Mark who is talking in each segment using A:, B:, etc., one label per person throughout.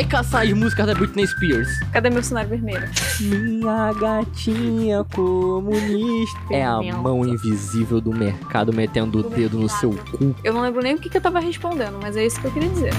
A: Vai caçar as músicas da Britney Spears.
B: Cadê meu cenário vermelho?
A: Minha gatinha comunista. É a mão invisível do mercado metendo o dedo no seu cu.
B: Eu não lembro nem o que, que eu tava respondendo, mas é isso que eu queria dizer.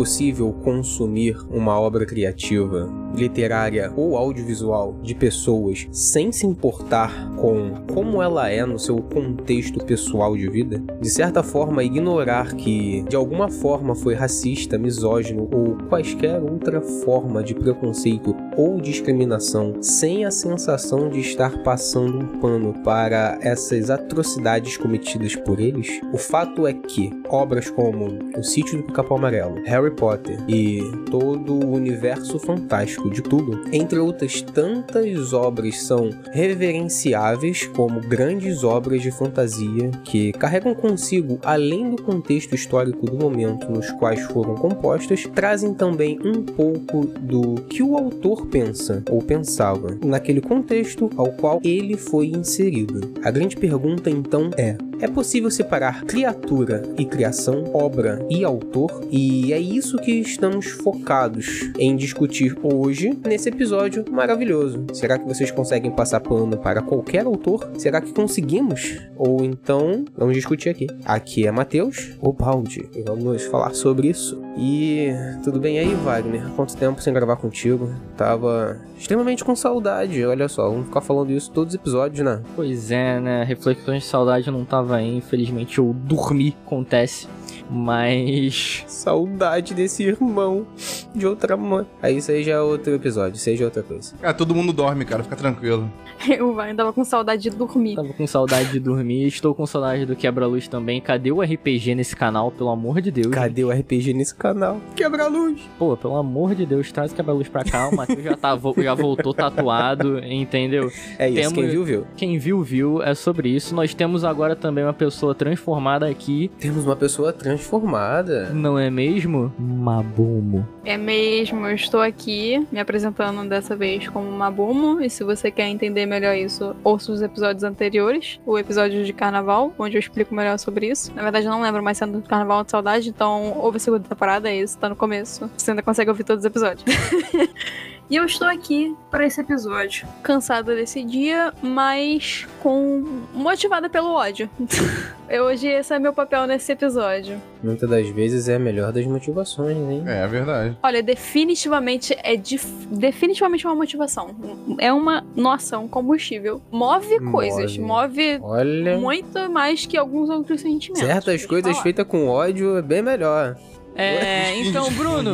C: Possível consumir uma obra criativa, literária ou audiovisual de pessoas sem se importar com como ela é no seu contexto pessoal de vida? De certa forma, ignorar que de alguma forma foi racista, misógino ou quaisquer outra forma de preconceito ou discriminação, sem a sensação de estar passando um pano para essas atrocidades cometidas por eles? O fato é que obras como O Sítio do Pica-Pau Amarelo, Harry Potter e todo o universo fantástico de tudo, entre outras tantas obras, são reverenciáveis como grandes obras de fantasia que carregam consigo, além do contexto histórico do momento nos quais foram compostas, trazem também um pouco do que o autor pensa ou pensava naquele contexto ao qual ele foi inserido. A grande pergunta então é: é possível separar criatura e criação, obra e autor? E é isso que estamos focados em discutir hoje nesse episódio maravilhoso. Será que vocês conseguem passar pano para qualquer autor? Será que conseguimos? Ou então, vamos discutir aqui. Aqui é Matheus, o balde, e vamos falar sobre isso. E tudo bem aí, Wagner? Quanto tempo sem gravar contigo? Tava extremamente com saudade, olha só, vamos ficar falando isso todos os episódios, né?
A: Pois é, né? Reflexões de saudade não tava infelizmente eu dormi, acontece. Mas.
C: Saudade desse irmão de outra mãe. Aí isso aí já é outro episódio, seja outra coisa.
D: Cara, todo mundo dorme, cara, fica tranquilo.
B: Eu vai, tava com saudade de dormir.
A: Tava com saudade de dormir, estou com saudade do Quebra-Luz também. Cadê o RPG nesse canal, pelo amor de Deus?
C: Cadê o RPG nesse canal? Quebra-luz!
A: Pô, pelo amor de Deus, traz o Quebra-Luz pra cá. O Matheus já, tá, já voltou tatuado, entendeu?
C: É isso,
A: Temos-
C: quem viu, viu.
A: Quem viu, viu. É sobre isso. Nós temos agora também uma pessoa transformada aqui.
C: Temos uma pessoa transformada.
A: Não é mesmo? Mabumo.
B: É mesmo, eu estou aqui me apresentando dessa vez como Mabumo. E se você quer entender melhor isso, ouça os episódios anteriores, o episódio de carnaval, onde eu explico melhor sobre isso. Na verdade, eu não lembro mais sendo do carnaval de saudade, então ouve a segunda temporada, é isso, tá no começo. Você ainda consegue ouvir todos os episódios. E eu estou aqui para esse episódio. Cansada desse dia, mas com motivada pelo ódio. Eu, hoje esse é meu papel nesse episódio.
C: Muitas das vezes é a melhor das motivações, hein?
D: É, é verdade.
B: Olha, definitivamente é dif- definitivamente uma motivação. É uma nossa, um combustível. Move
C: Move.
B: coisas, move
C: Olha,
B: muito mais que alguns outros sentimentos.
C: certas coisas feitas com ódio é bem melhor.
A: É, então, Bruno,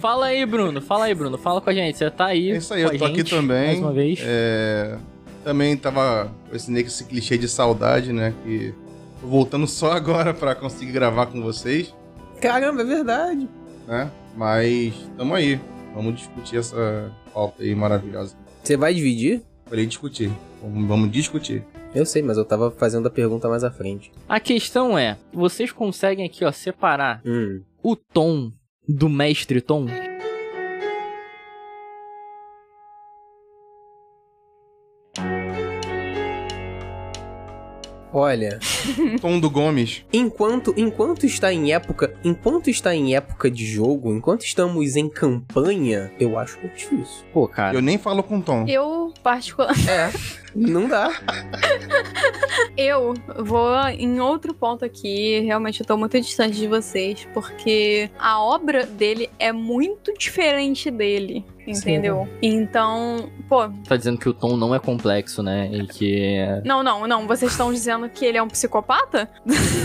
A: fala aí, Bruno. Fala aí, Bruno. Fala com a gente. Você tá aí.
D: É isso aí,
A: com
D: eu tô aqui também.
A: Mais uma vez.
D: É, também tava com esse, esse clichê de saudade, né? Que tô voltando só agora pra conseguir gravar com vocês,
C: Caramba, é verdade.
D: né? Mas tamo aí. Vamos discutir essa pauta aí maravilhosa.
C: Você vai dividir?
D: Falei discutir. Vamos, vamos discutir.
C: Eu sei, mas eu tava fazendo a pergunta mais à frente.
A: A questão é: vocês conseguem aqui, ó, separar
C: Hum.
A: o tom do mestre Tom?
C: Olha,
D: Tom do Gomes.
C: enquanto enquanto está em época, enquanto está em época de jogo, enquanto estamos em campanha, eu acho muito difícil.
A: Pô, cara.
D: Eu nem falo com Tom.
B: Eu, particular,
C: É, não dá.
B: eu vou em outro ponto aqui. Realmente eu tô muito distante de vocês, porque a obra dele é muito diferente dele. Entendeu? Então, pô,
A: Tá dizendo que o tom não é complexo, né? E que.
B: não, não, não. Vocês estão dizendo que ele é um psicopata?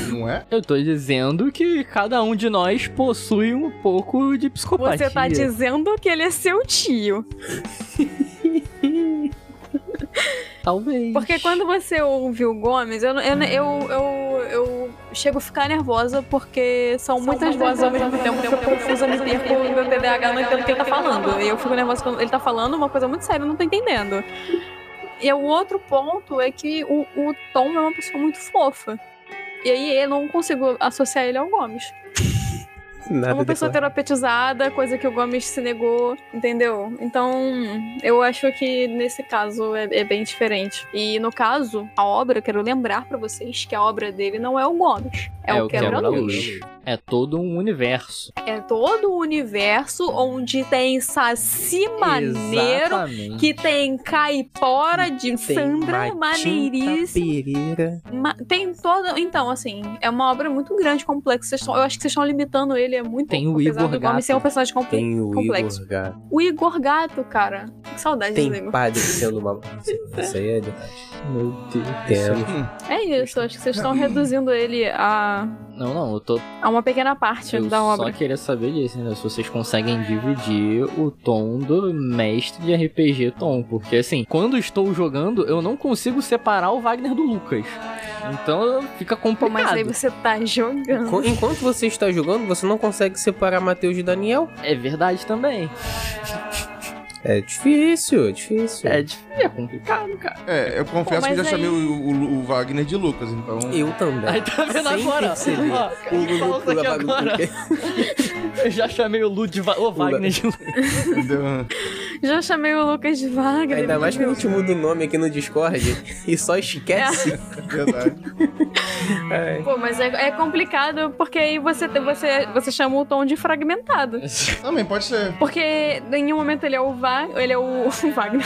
D: Não é?
A: Eu tô dizendo que cada um de nós possui um pouco de psicopatia.
B: Você tá dizendo que ele é seu tio.
A: Talvez.
B: Porque quando você ouve o Gomes, eu, eu, eu, eu, eu chego a ficar nervosa porque são, muitas vozes ao mesmo tempo. Eu fico confusa, me perco e meu TDAH não entendo o que ele tá falando. E eu fico nervosa quando ele tá falando uma coisa muito séria, eu não tô entendendo. E o outro ponto é que o, o Tom é uma pessoa muito fofa. E aí eu não consigo associar ele ao Gomes.
C: Nada
B: É uma pessoa
C: declarado.
B: terapeutizada, coisa que o Gomes se negou, entendeu? Então, eu acho que nesse caso é, é bem diferente. E no caso, a obra, eu quero lembrar pra vocês que a obra dele não é o Gomes, é, o Quebra-Luz.
A: É todo um universo.
B: É todo o universo onde tem Saci Maneiro,
A: Exatamente.
B: que tem Caipora de
C: Tem
B: Sandra Maneiríssima. Ma- Tem todo. Então, assim, é uma obra muito grande, complexa. Tão- Eu acho que vocês estão limitando ele, é muito
A: Tem o Igor
B: do Gomes ser um
A: Gato.
B: personagem comple-
C: Tem o
B: complexo.
C: Igor Gato.
B: O Igor Gato, cara. Que saudade do
C: Tem
B: Igor.
C: padre sendo uma. Isso aí é demais.
A: Meu Deus.
B: É isso, acho que vocês estão reduzindo ele a,
A: Não, não, eu tô.
B: a uma pequena parte
A: Eu
B: da
A: só
B: obra.
A: queria saber disso, né? Se vocês conseguem dividir o tom do mestre de RPG Tom. Porque assim, quando estou jogando, eu não consigo separar o Wagner do Lucas. Então fica complicado.
B: mas aí você tá jogando.
C: Enquanto você está jogando, você não consegue separar Mateus de Daniel.
A: É verdade também.
C: É difícil, é difícil.
A: É, é complicado, cara.
D: É, eu confesso
B: Pô,
D: que eu já
B: mas
D: chamei
B: aí-
D: o, o- o Wagner de Lucas, então.
C: Eu também.
A: Aí tá vendo
C: Sem
A: agora? Ó,
C: O Lulu
A: aqui agora? Eu já chamei o Lu de Va- o Wagner de Lu.
D: Entendeu?
B: Já chamei o Lucas de Wagner.
C: Ainda mais que a gente muda o nome aqui no Discord e só esquece.
D: Verdade.
C: Ai.
B: Pô, mas é, é complicado porque aí você, você, você chama o tom de fragmentado.
D: Também pode ser.
B: Porque em nenhum momento ele é o Va ele é o Wagner.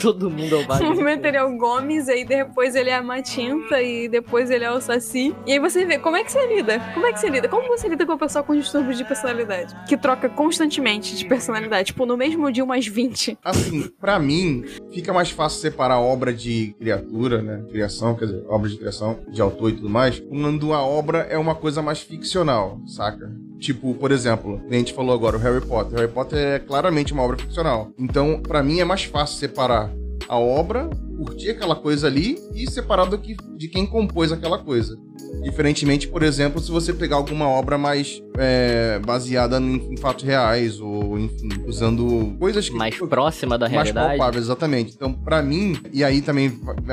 A: Todo mundo é o Wagner.
B: momento ele é o Gomes, aí depois ele é a Matinta e depois ele é o Saci. E aí você vê como é que você lida? Como é que você lida? Como você lida com uma pessoa com distúrbios de personalidade? Que troca constantemente de personalidade. Tipo, no mesmo dia umas 20.
D: Assim, pra mim, fica mais fácil separar obra de criatura, né? Criação, quer dizer, obra de criação, de autor e tudo mais, quando a obra é uma coisa mais ficcional, saca? Tipo, por exemplo, a gente falou agora, o Harry Potter. Harry Potter é claramente uma obra ficcional. Então, pra mim, é mais fácil separar a obra, curtir aquela coisa ali e separar do que, de quem compôs aquela coisa. Diferentemente, por exemplo, se você pegar alguma obra mais é, baseada em, em fatos reais, ou enfim, usando coisas que.
A: Mais próxima da
D: mais
A: realidade.
D: palpáveis, exatamente. Então, pra mim, e aí também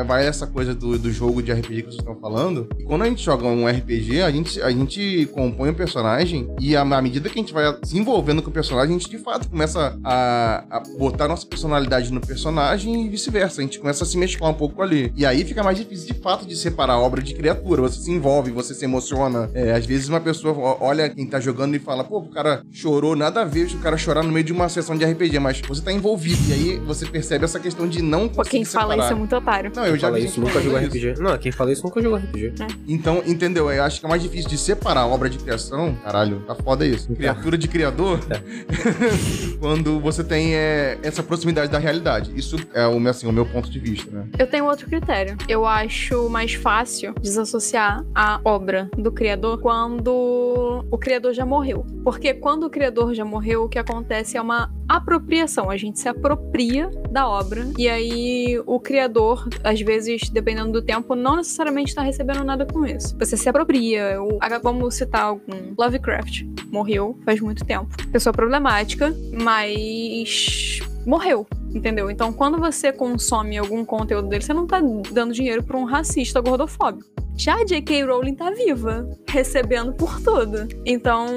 D: vai- essa coisa do, do jogo de RPG que vocês estão falando. Quando a gente joga um RPG, a gente, a gente compõe um personagem e à à medida que a gente vai se envolvendo com o personagem, a gente de fato começa a, a botar nossa personalidade no personagem e vice-versa. A gente começa a se mesclar um pouco ali. E aí fica mais difícil de fato de separar a obra de criatura. Você se envolve, você se emociona. É, às vezes uma pessoa olha quem tá jogando e fala, pô, o cara chorou, nada a ver o cara chorar no meio de uma sessão de RPG, mas você tá envolvido. E aí você percebe essa questão de não conseguir
B: quem fala
D: separar.
B: isso é muito otário.
D: Não, eu já
C: Fala
D: vi
C: isso, nunca jogou. RPG. Não, quem fala isso nunca jogou RPG.
D: Então, entendeu? Eu acho que é mais difícil de separar a obra de criação. Caralho, tá foda isso. Criatura de criador. quando você tem é, essa proximidade da realidade. Isso é o, meu- assim, o meu ponto de vista, né?
B: Eu tenho outro critério. Eu acho mais fácil desassociar a obra do criador quando o criador já morreu. Porque quando o criador já morreu, o que acontece é uma apropriação. A gente se apropria da obra e aí o criador, às vezes, dependendo do tempo, não necessariamente está recebendo nada com isso. Você se apropria. O- Vamos citar algum. Lovecraft morreu faz muito tempo. Pessoa problemática, mas morreu. Entendeu? Então, quando você consome algum conteúdo dele, você não tá dando dinheiro pra um racista gordofóbico. Já a J.K. Rowling tá viva, recebendo por tudo. Então,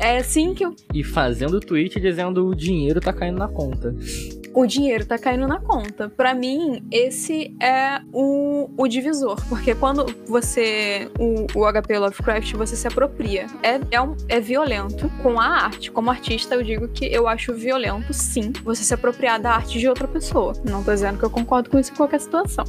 B: é assim que eu-
A: E fazendo tweet dizendo o dinheiro tá caindo na conta.
B: O dinheiro tá caindo na conta. Pra mim, esse é o, o divisor. Porque quando você. O, o HP Lovecraft, você se apropria. É, é, um- é violento com a arte. Como artista, eu digo que eu acho violento, sim, você se apropriar da arte de outra pessoa. Não tô dizendo que eu concordo com isso em qualquer situação.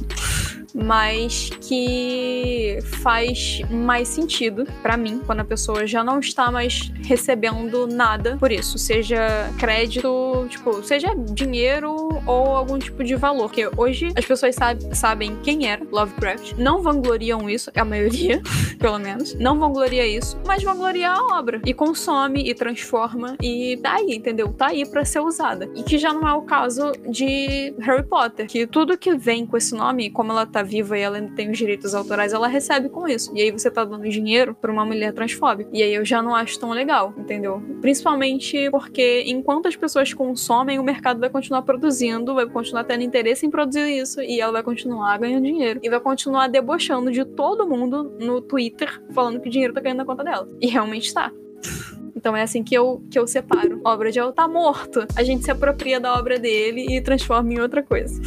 B: Mas que faz mais sentido pra mim quando a pessoa já não está mais recebendo nada por isso, seja crédito, tipo, seja dinheiro ou algum tipo de valor. Porque hoje as pessoas sabe- sabem quem era Lovecraft, não vangloriam isso, a maioria, pelo menos, não vangloria isso, mas vangloria a obra e consome e transforma e tá aí, entendeu? Tá aí pra ser usada. E que já não é o caso de Harry Potter, que tudo que vem com esse nome, como ela tá tá viva e ela ainda tem os direitos autorais, ela recebe com isso. E aí você tá dando dinheiro pra uma mulher transfóbica. E aí eu já não acho tão legal, entendeu? Principalmente porque enquanto as pessoas consomem, o mercado vai continuar produzindo, vai continuar tendo interesse em produzir isso e ela vai continuar ganhando dinheiro. E vai continuar debochando de todo mundo no Twitter falando que o dinheiro tá caindo na conta dela. E realmente tá. Então é assim que eu, que eu separo. A obra de El tá morto. A gente se apropria da obra dele e transforma em outra coisa.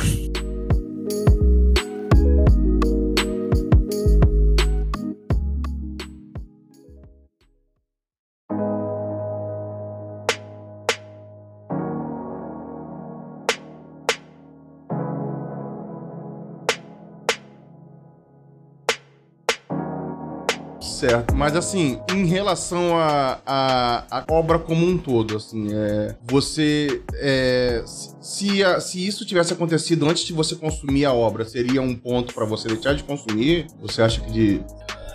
D: Certo, mas assim, em relação à a, a, a, obra como um todo, assim, é, você. É, se, a, se isso tivesse acontecido antes de você consumir a obra, seria um ponto para você deixar de consumir? Você acha que de.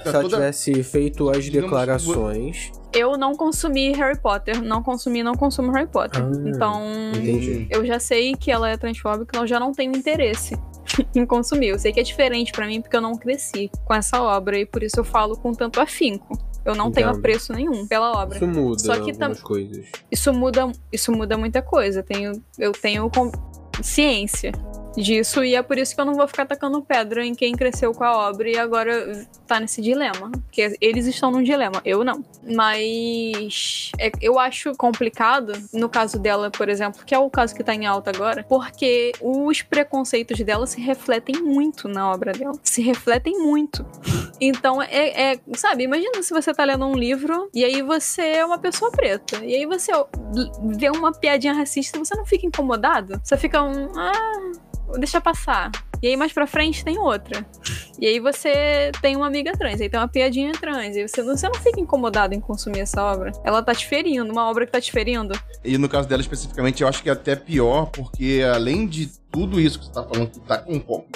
C: Se ela toda, tivesse feito as declarações.
B: Eu não consumi Harry Potter, não consumi, não consumo Harry Potter. Ah, então, entendi. eu já sei que ela é transfóbica, então eu já não tenho interesse em consumir. Eu sei que é diferente para mim porque eu não cresci com essa obra e por isso eu falo com tanto afinco. Eu não tenho apreço nenhum pela obra.
C: Isso muda Só que algumas coisas.
B: Isso muda, isso muda muita coisa. Tenho, eu tenho ciência disso e é por isso que eu não vou ficar tacando pedra em quem cresceu com a obra e agora tá nesse dilema. Porque eles estão num dilema, eu não. Mas é, eu acho complicado, no caso dela, por exemplo, que é o caso que tá em alta agora, porque os preconceitos dela se refletem muito na obra dela. Se refletem muito. Então, é, é sabe, imagina se você tá lendo um livro e aí você é uma pessoa preta. E aí você vê uma piadinha racista, você não fica incomodado? Você fica um. Ah, deixa passar. E aí mais pra frente tem outra. E aí você tem uma amiga trans, aí tem uma piadinha trans. E você não, você não fica incomodado em consumir essa obra. Ela tá te ferindo, uma obra que tá te ferindo.
D: E no caso dela especificamente, eu acho que é até pior, porque além de tudo isso que você está falando que tá,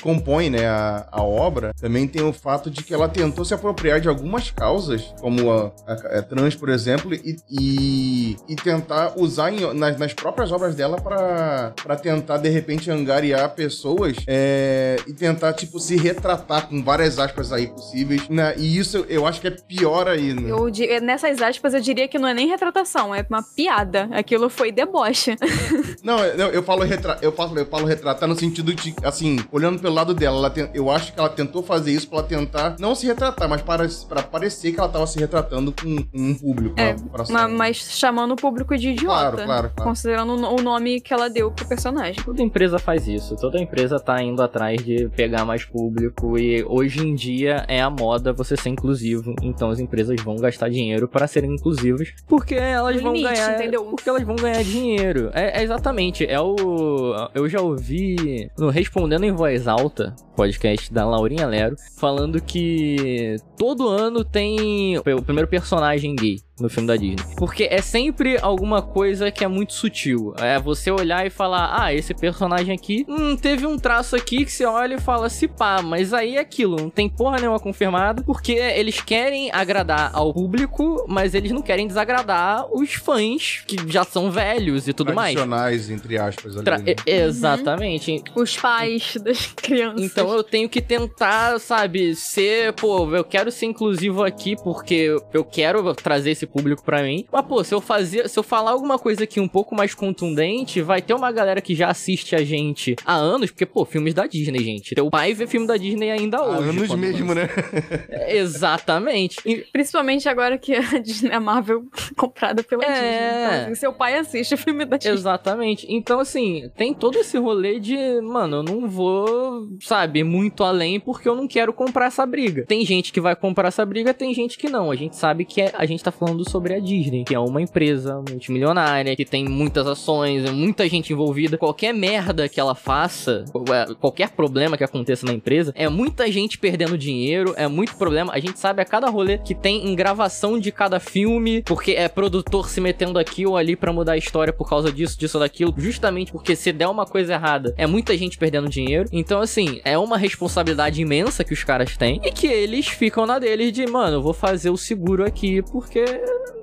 D: compõe né, a, a, obra, também tem o fato de que ela tentou se apropriar de algumas causas, como a, a, a trans, por exemplo, e, e, e tentar usar em, nas, nas, próprias obras dela para tentar, de repente, angariar pessoas é, e tentar, tipo, se retratar com várias aspas aí possíveis. Né? E isso eu acho que é pior aí. Né?
B: Eu, nessas aspas, eu diria que não é nem retratação, é uma piada. Aquilo foi deboche.
D: não, eu, eu falo retra eu falo, eu falo retratar no sentido de, assim, olhando pelo lado dela, ela tem, eu acho que ela tentou fazer isso pra tentar não se retratar, mas para, para parecer que ela tava se retratando com, um público.
B: É, pra, pra mas chamando o público de idiota. Claro, claro, claro. Considerando o nome que ela deu pro personagem.
A: Toda empresa faz isso. Toda empresa tá indo atrás de pegar mais público e hoje em dia é a moda você ser inclusivo. Então as empresas vão gastar dinheiro para serem inclusivas porque elas vão ganhar, entendeu? porque elas vão ganhar dinheiro. É, é exatamente, é o eu já ouvi no Respondendo em Voz Alta, podcast da Laurinha Lero, falando que todo ano tem o primeiro personagem gay no filme da Disney. Porque é sempre alguma coisa que é muito sutil. É você olhar e falar, ah, esse personagem aqui, hum, teve um traço aqui que você olha e fala, se pá, mas aí é aquilo, não tem porra nenhuma confirmada, porque eles querem agradar ao público, mas eles não querem desagradar os fãs, que já são velhos e tudo mais.
D: Tradicionais, entre aspas, ali. Tra
A: né? Exatamente.
B: Uhum. Os pais das crianças.
A: Então eu tenho que tentar, sabe, ser, pô, eu quero ser inclusivo aqui porque eu quero trazer esse público para mim. Mas, pô, se eu fazer, se eu falar alguma coisa aqui um pouco mais contundente, vai ter uma galera que já assiste a gente há anos, porque, pô, filmes da Disney, gente. Teu pai vê filme da Disney ainda hoje.
D: Há anos mesmo, né?
A: Exatamente.
B: E, principalmente agora que a Disney, a Marvel comprada pela é... Disney. Então, assim, seu pai assiste o filme da Disney.
A: Exatamente. Então, assim, tem todo esse rolê de, mano, eu não vou, sabe, muito além porque eu não quero comprar essa briga. Tem gente que vai comprar essa briga, tem gente que não. A gente sabe que é, a gente tá falando sobre a Disney, que é uma empresa multimilionária, que tem muitas ações, muita gente envolvida. Qualquer merda que ela faça, é, qualquer problema que aconteça na empresa, é muita gente perdendo dinheiro, é muito problema. A gente sabe a cada rolê que tem em gravação de cada filme, porque é produtor se metendo aqui ou ali para mudar a história por causa disso, disso ou daquilo, justamente porque se der uma coisa errada, é muita gente perdendo dinheiro. Então, assim, é uma responsabilidade imensa que os caras têm e que eles ficam na deles de, mano, eu vou fazer o seguro aqui porque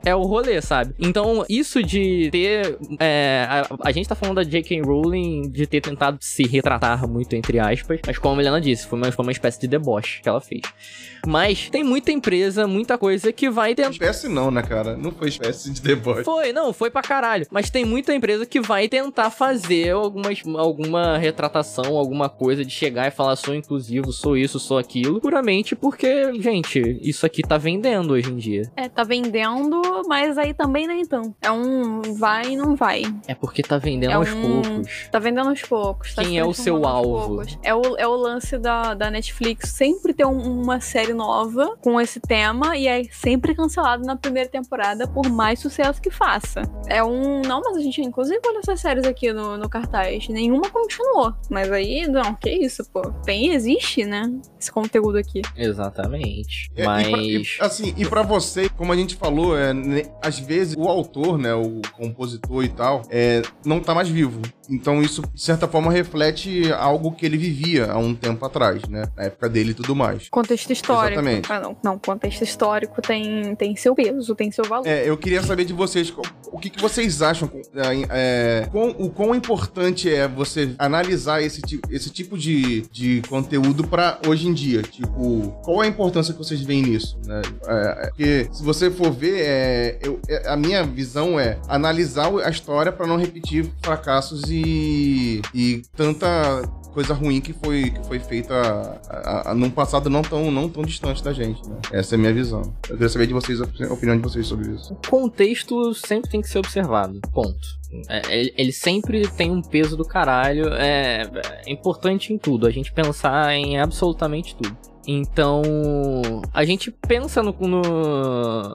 A: é o rolê, sabe? Então, isso de ter. É, a, a, gente tá falando da J.K. Rowling de ter tentado se retratar muito, entre aspas, mas como a Helena disse, foi uma, foi uma espécie de deboche que ela fez. Mas tem muita empresa, muita coisa que vai tentar.
D: Espécie não, né, cara? Não foi espécie de deboche.
A: Foi, não, foi pra caralho. Mas tem muita empresa que vai tentar fazer algumas, alguma retratação, alguma coisa de chegar e falar sou inclusivo, sou isso, sou aquilo, puramente porque, gente, isso aqui tá vendendo hoje em dia.
B: É, tá vendendo, mas aí também nem tão. É um vai e não vai.
A: É porque tá vendendo
B: É
A: aos
B: um-
A: poucos.
B: Tá vendendo aos poucos. tá
A: Quem é o seu alvo?
B: É o, é o lance da, da Netflix sempre ter um- uma série nova com esse tema e é sempre cancelado na primeira temporada, por mais sucesso que faça. É um. Não, mas a gente inclusive olha essas séries aqui no, no cartaz. Nenhuma continuou. Mas aí, não, que isso, pô. Tem, existe, né? Esse conteúdo aqui.
A: Exatamente.
D: É,
A: Mas.
D: E pra, e, assim, e pra você, como a gente falou, é, né, às vezes o autor, né, o compositor e tal, é, não tá mais vivo. Então isso, de certa forma, reflete algo que ele vivia há um tempo atrás, né? Na época dele e tudo mais.
B: Contexto histórico.
D: Exatamente.
B: Ah, não, não, contexto histórico tem, tem seu peso, tem seu valor.
D: É, eu queria saber de vocês, o que, que vocês acham, é, é, quão- o quão importante é você analisar esse, esse tipo de, de conteúdo pra hoje em dia? Tipo, qual a importância que vocês veem nisso? Né? É, é, porque se você for ver, é, eu- é, a minha visão é analisar a história pra não repetir fracassos e, e tanta coisa ruim que foi, que foi feita a- a- num passado não tão, não tão distante da gente, né? Essa é a minha visão. Eu queria saber de vocês, a opinião de vocês sobre isso.
A: O contexto sempre tem que ser observado. Ponto. É, ele, ele sempre tem um peso do caralho. É, é importante em tudo. A gente pensar em absolutamente tudo. Então, a gente pensa no, no,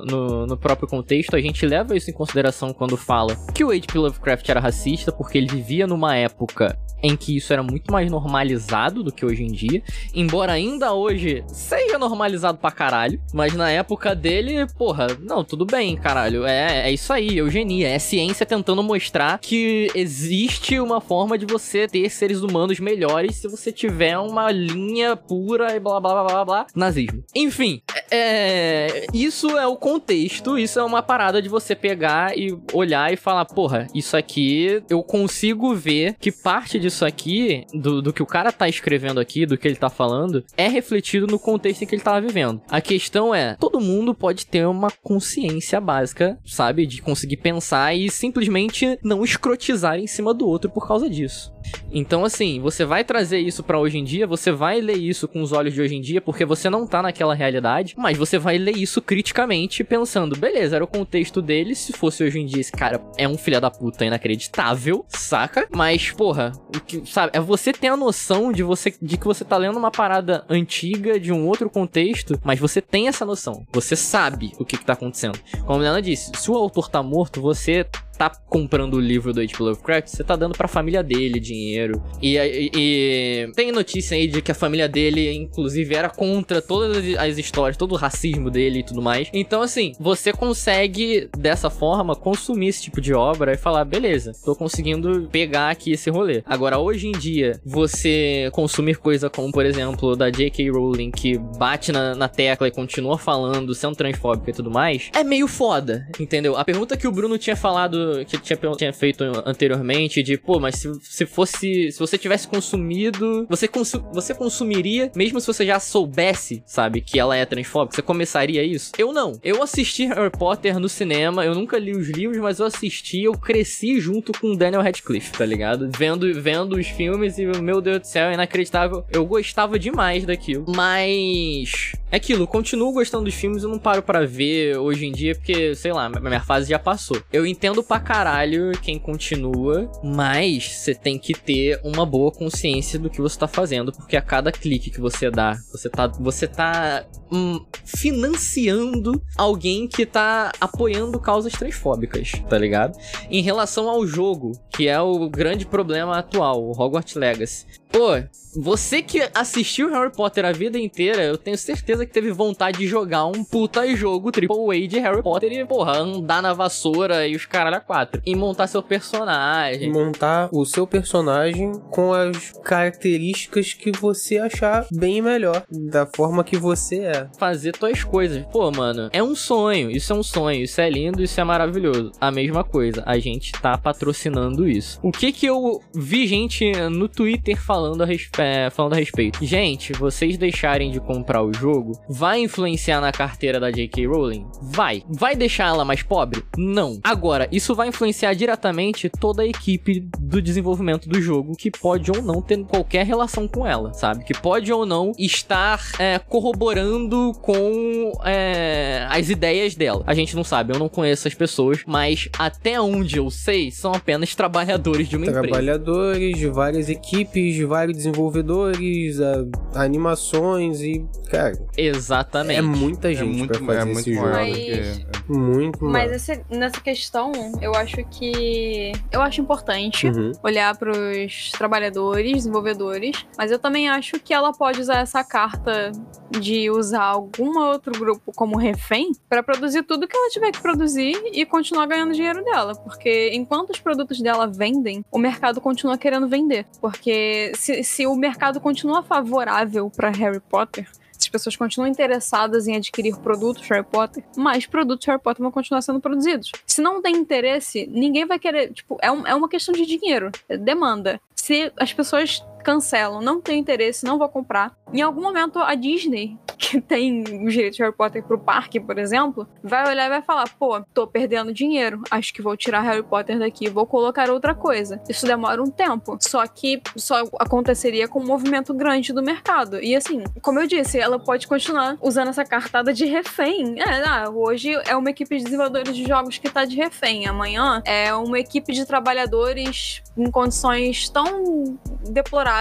A: no- no próprio contexto, a gente leva isso em consideração quando fala que o H.P. Lovecraft era racista, porque ele vivia numa época em que isso era muito mais normalizado do que hoje em dia. Embora ainda hoje seja normalizado pra caralho, mas na época dele, porra, não, tudo bem, caralho. É, é isso aí, eugenia. É ciência tentando mostrar que existe uma forma de você ter seres humanos melhores se você tiver uma linha pura e blá blá blá blá blá. Nazismo. Enfim, é, isso é o contexto, isso é uma parada de você pegar e olhar e falar, porra, isso aqui eu consigo ver que parte disso aqui, do, do que o cara tá escrevendo aqui, do que ele tá falando, é refletido no contexto em que ele tava vivendo. A questão é, todo mundo pode ter uma consciência básica, sabe? De conseguir pensar e simplesmente não escrotizar em cima do outro por causa disso. Então, assim, você vai trazer isso pra hoje em dia, você vai ler isso com os olhos de hoje em dia, porque você não tá naquela realidade, mas você vai ler isso criticamente, pensando, beleza, era o contexto dele, se fosse hoje em dia, esse cara é um filho da puta inacreditável, saca? Mas, porra, o que, sabe, é você ter a noção de, você, de que você tá lendo uma parada antiga, de um outro contexto, mas você tem essa noção, você sabe o que, que tá acontecendo. Como a Helena disse, se o autor tá morto, você tá comprando o livro do H.P. Lovecraft, você tá dando pra família dele dinheiro. E, e- e tem notícia aí de que a família dele, inclusive, era contra todas as- as histórias, todo o racismo dele e tudo mais. Então, assim, você consegue, dessa forma, consumir esse tipo de obra e falar, beleza, tô conseguindo pegar aqui esse rolê. Agora, hoje em dia, você consumir coisa como, por exemplo, da J.K. Rowling, que bate na, na tecla e continua falando, sendo transfóbica e tudo mais, é meio foda, entendeu? A pergunta que o Bruno tinha falado, que tinha, tinha feito anteriormente, de, pô, mas se, se fosse, se você tivesse consumido, você, consu, você consumiria, mesmo se você já soubesse, sabe, que ela é transfóbica, você começaria isso? Eu não. Eu assisti Harry Potter no cinema, eu nunca li os livros, mas eu assisti, eu cresci junto com Daniel Radcliffe, tá ligado? Vendo, vendo os filmes e, meu Deus do céu, é inacreditável. Eu gostava demais daquilo. Mas. É aquilo, continuo gostando dos filmes, eu não paro pra ver hoje em dia, porque, sei lá, minha fase já passou. Eu entendo pra caralho quem continua, mas você tem que ter uma boa consciência do que você tá fazendo, porque a cada clique que você dá, você tá, você tá hum, financiando alguém que tá apoiando causas transfóbicas, tá ligado? Em relação ao jogo, que é o grande problema atual, o Hogwarts Legacy. Pô, você que assistiu Harry Potter a vida inteira, eu tenho certeza que teve vontade de jogar um puta jogo AAA de Harry Potter e, porra, andar na vassoura e os caralho a quatro. E montar seu personagem.
C: Montar o seu personagem com as características que você achar bem melhor, da forma que você é.
A: Fazer tuas coisas. Pô, mano, é um sonho. Isso é um sonho. Isso é lindo, isso é maravilhoso. A mesma coisa, a gente tá patrocinando isso. O que que eu vi gente no Twitter falando a respeito? é, falando a respeito. Gente, vocês deixarem de comprar o jogo vai influenciar na carteira da J.K. Rowling? Vai. Vai deixar ela mais pobre? Não. Agora, isso vai influenciar diretamente toda a equipe do desenvolvimento do jogo, que pode ou não ter qualquer relação com ela, sabe? Que pode ou não estar é, corroborando com é, as ideias dela. A gente não sabe, eu não conheço as pessoas, mas até onde eu sei, são apenas trabalhadores de uma
C: Trabalhadores
A: empresa.
C: Trabalhadores de várias equipes, de vários desenvolvedores a, animações e, cara.
A: Exatamente.
C: É muita gente é muito, pra fazer é muito esse jogo.
B: Mas...
C: Que... Muito
B: Mas esse, nessa questão, eu acho que. Eu acho importante
C: uhum.
B: olhar pros trabalhadores, desenvolvedores, mas eu também acho que ela pode usar essa carta de usar algum outro grupo como refém para produzir tudo que ela tiver que produzir e continuar ganhando dinheiro dela. Porque enquanto os produtos dela vendem, o mercado continua querendo vender. Porque se, se o mercado continua favorável para Harry Potter, se as pessoas continuam interessadas em adquirir produtos Harry Potter, mais produtos Harry Potter vão continuar sendo produzidos. Se não tem interesse, ninguém vai querer. Tipo, é, um, é uma questão de dinheiro, é demanda. Se as pessoas cancelam, não tem interesse, não vou comprar. Em algum momento a Disney, que tem os direitos de Harry Potter pro parque, por exemplo, vai olhar e vai falar: pô, tô perdendo dinheiro, acho que vou tirar Harry Potter daqui, vou colocar outra coisa. Isso demora um tempo. Só que só aconteceria com um movimento grande do mercado. E assim, como eu disse, ela pode continuar usando essa cartada de refém. É, ah, hoje é uma equipe de desenvolvedores de jogos que tá de refém. Amanhã é uma equipe de trabalhadores em condições tão deploráveis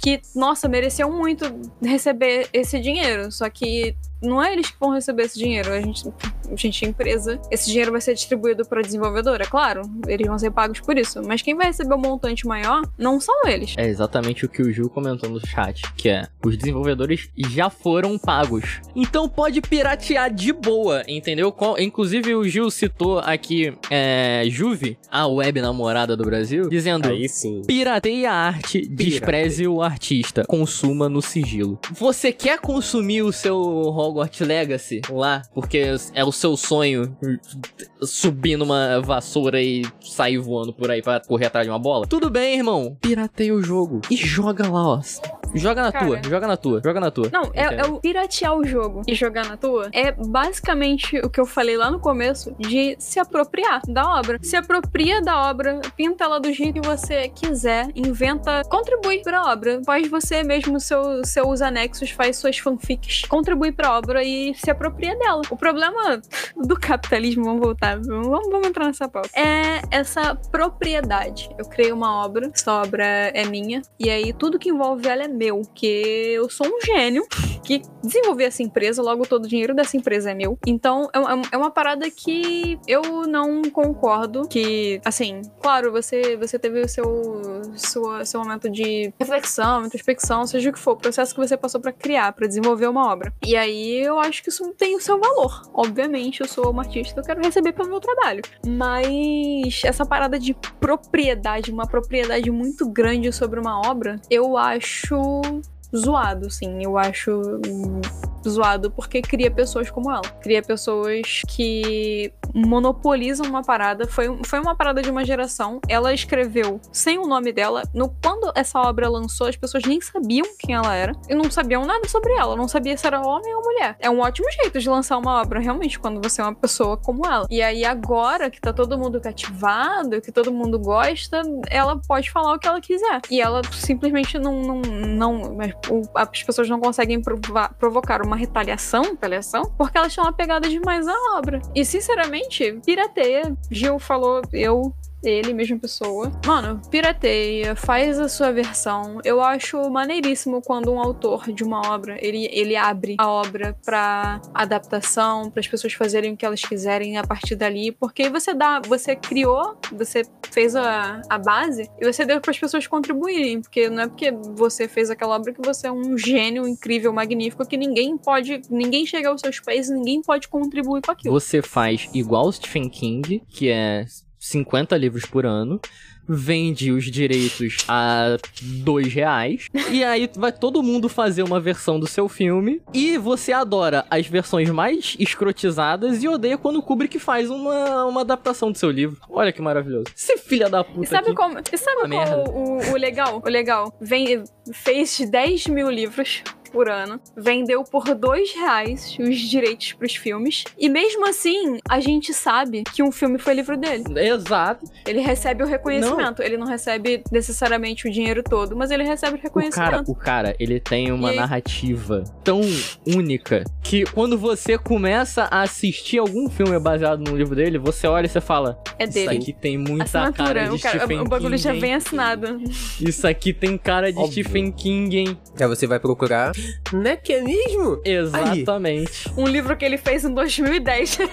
B: que, nossa, mereciam muito receber esse dinheiro. Só que não é eles que vão receber esse dinheiro. A gente, a gente é empresa. Esse dinheiro vai ser distribuído para desenvolvedor, é claro. Eles vão ser pagos por isso. Mas quem vai receber o um montante maior não são eles.
A: É exatamente o que o Gil comentou no chat, que é os desenvolvedores já foram pagos. Então pode piratear de boa, entendeu? Inclusive o Gil citou aqui é, Juve, a web namorada do Brasil, dizendo:
C: Aí sim.
A: Pirateie a arte, despreze o artista, consuma no sigilo. Você quer consumir o seu Hogwarts Legacy lá, porque é o seu sonho subir numa vassoura e sair voando por aí para correr atrás de uma bola? Tudo bem, irmão. Pirateia o jogo e joga lá, ó. Joga na Cara, tua, joga na tua, joga na tua.
B: Não, é, é, o piratear o jogo e jogar na tua é basicamente o que eu falei lá no começo de se apropriar da obra. Se apropria da obra, pinta ela do jeito que você quiser, inventa, contribui pra obra. Faz você mesmo seu, seus anexos, faz suas fanfics, contribui pra obra e se apropria dela. O problema do capitalismo, vamos voltar, vamos, vamos entrar nessa pauta, é essa propriedade. Eu criei uma obra, essa obra é minha, e aí tudo que envolve ela é meu, que eu sou um gênio que desenvolvi essa empresa, logo todo o dinheiro dessa empresa é meu. Então é, é uma parada que eu não concordo que, assim, claro, você, você teve o seu, seu, seu momento de reflexão, introspecção, seja o que for, o processo que você passou para criar, para desenvolver uma obra. E aí eu acho que isso tem o seu valor. Obviamente, eu sou uma artista, eu quero receber pelo meu trabalho. Mas essa parada de propriedade, uma propriedade muito grande sobre uma obra, eu acho zoado, sim. Eu acho zoado porque cria pessoas como ela. Cria pessoas que monopolizam uma parada. Foi, foi uma parada de uma geração. Ela escreveu sem o nome dela. No, quando essa obra lançou, as pessoas nem sabiam quem ela era e não sabiam nada sobre ela. Não sabia se era homem ou mulher. É um ótimo jeito de lançar uma obra, realmente, quando você é uma pessoa como ela. E aí, agora que tá todo mundo cativado, que todo mundo gosta, ela pode falar o que ela quiser. E ela simplesmente não. não, não as pessoas não conseguem provar, provocar uma retaliação, retaliação, porque elas estão apegadas demais à obra. E, sinceramente, pirateia. Gil falou, eu ele, mesma pessoa. Mano, pirateia, faz a sua versão. Eu acho maneiríssimo quando um autor de uma obra, ele, ele abre a obra pra adaptação, para as pessoas fazerem o que elas quiserem a partir dali, porque você dá, você criou, você fez a, a base e você deu para as pessoas contribuírem, porque não é porque você fez aquela obra que você é um gênio incrível, magnífico, que ninguém pode, ninguém chega aos seus pés, ninguém pode contribuir com aquilo.
A: Você faz igual Stephen King, que é 50 livros por ano, vende os direitos a dois reais, e aí vai todo mundo fazer uma versão do seu filme, e você adora as versões mais escrotizadas e odeia quando o Kubrick faz uma, uma adaptação do seu livro. Olha que maravilhoso. Esse filho da puta
B: E sabe
A: aqui.
B: como? E sabe
A: Uma
B: qual
A: merda.
B: o, o legal? O legal? Vem, fez 10 mil livros por ano, vendeu por dois reais os direitos pros filmes, e mesmo assim, a gente sabe que um filme foi livro dele.
A: Exato.
B: Ele recebe o reconhecimento, ele não recebe necessariamente o dinheiro todo, mas ele recebe o
A: O cara,
B: reconhecimento.
A: o cara, ele tem uma
B: E aí?
A: narrativa tão única que quando você começa a assistir algum filme baseado no livro dele, você olha e você fala:
B: É
A: Isso
B: dele.
A: aqui tem muita cara
B: Assinatura,
A: de
B: o, cara-
A: Stephen
B: o bagulho
A: King.
B: já vem assinado.
A: Isso aqui tem cara de
C: Óbvio.
A: Stephen King, hein?
C: Aí você vai procurar. Não é que é mesmo?
A: Exatamente.
B: Um livro que ele fez em 2010.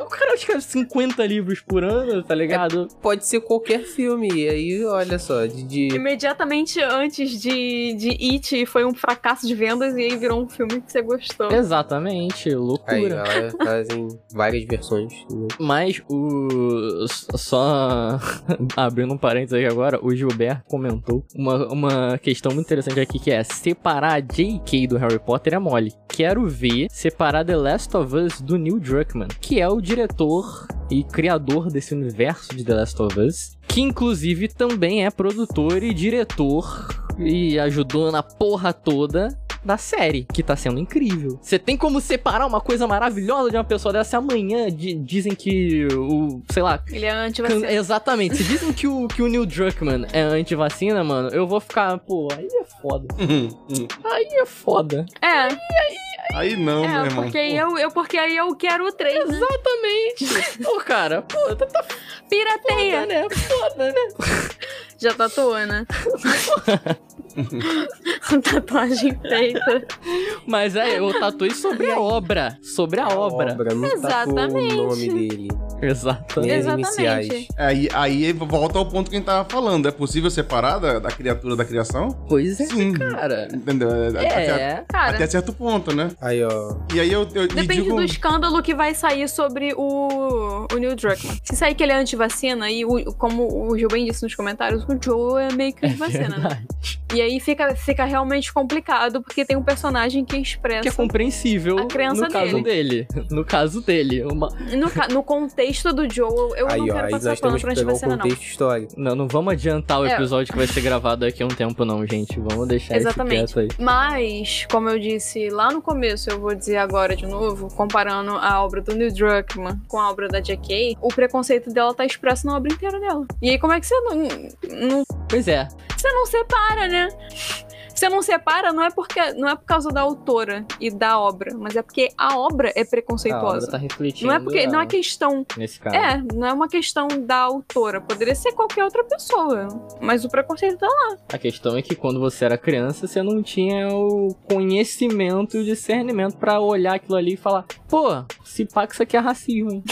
A: O cara escreve 50 livros por ano, tá ligado?
C: Pode ser qualquer filme. E aí, olha só, de. de-
B: Imediatamente antes de, de It foi um fracasso de vendas e aí virou um filme que você gostou.
A: Exatamente,
C: Aí,
A: loucura.
C: ela fazem várias versões. né?
A: Mas o. Só abrindo um parênteses aqui agora, o Gilberto comentou uma, uma questão muito interessante aqui que é separar a J.K. do Harry Potter é mole. Quero ver separar The Last of Us do Neil Druckmann, que é o diretor e criador desse universo de The Last of Us, que inclusive também é produtor e diretor e ajudou na porra toda da série, que tá sendo incrível. Você tem como separar uma coisa maravilhosa de uma pessoa dessa amanhã? di- dizem que o, sei lá,
B: Ele é anti-vacina.
A: exatamente. Se dizem que o, que o Neil Druckmann é anti-vacina, mano, eu vou ficar, pô, aí é foda. Aí é foda.
B: É,
D: Aí não, meu
B: é,
D: irmão.
B: porque aí eu, eu, porque aí eu quero o 3, né?
A: Exatamente. Ô, cara, pô, tá, tá foda,
B: Pirateia.
A: né? Foda, né?
B: Já tatuou, né? Tatuagem feita.
A: Mas é, eu tatuei sobre a obra. Sobre a obra.
C: não tatuou
B: Exatamente.
C: o nome dele.
A: Exatamente.
C: As
B: Exatamente.
D: Aí, aí volta ao ponto que a gente tava falando. É possível separar da, da criatura da criação?
A: Pois é,
D: Sim.
A: cara.
D: Entendeu? Até,
A: É.
B: Cara,
D: até certo ponto, né?
C: Aí, ó.
D: E aí eu, eu
B: depende
D: digo...
B: do escândalo que vai sair sobre o, o Neil Druckmann. Se sair que ele é anti-vacina, e o- como o Gil bem disse nos comentários, o Joe é meio que anti-vacina, né?
A: Verdade.
B: E aí fica, fica realmente complicado, porque tem um personagem que expressa.
A: Que é compreensível
B: A crença
A: no caso dele. No caso dele. Uma...
B: No, ca- no contexto do Joe, eu
C: aí,
B: não
C: ó.
B: quero
C: Aí
B: passar pano pra anti-vacina, não.
C: contexto histórico.
A: Não, não vamos adiantar o
B: É.
A: episódio que vai ser gravado daqui a um tempo, não, gente. Vamos deixar
B: Exatamente.
A: isso quieto aí.
B: Mas, como eu disse lá no começo, eu vou dizer agora de novo, comparando a obra do Neil Druckmann com a obra da J.K., o preconceito dela tá expresso na obra inteira dela. E aí, como é que você não, não
A: Pois é.
B: você não separa, né? Você não separa não é porque não é por causa da autora e da obra, mas é porque a obra é
A: A obra
B: preconceituosa.
A: tá refletindo.
B: Não é porque não é questão
A: Nesse caso.
B: é, não é uma questão da autora, poderia ser qualquer outra pessoa, mas o preconceito tá lá.
A: A questão é que quando você era criança, você não tinha o conhecimento e o discernimento pra olhar aquilo ali e falar: pô, se pá que isso aqui é racismo, hein?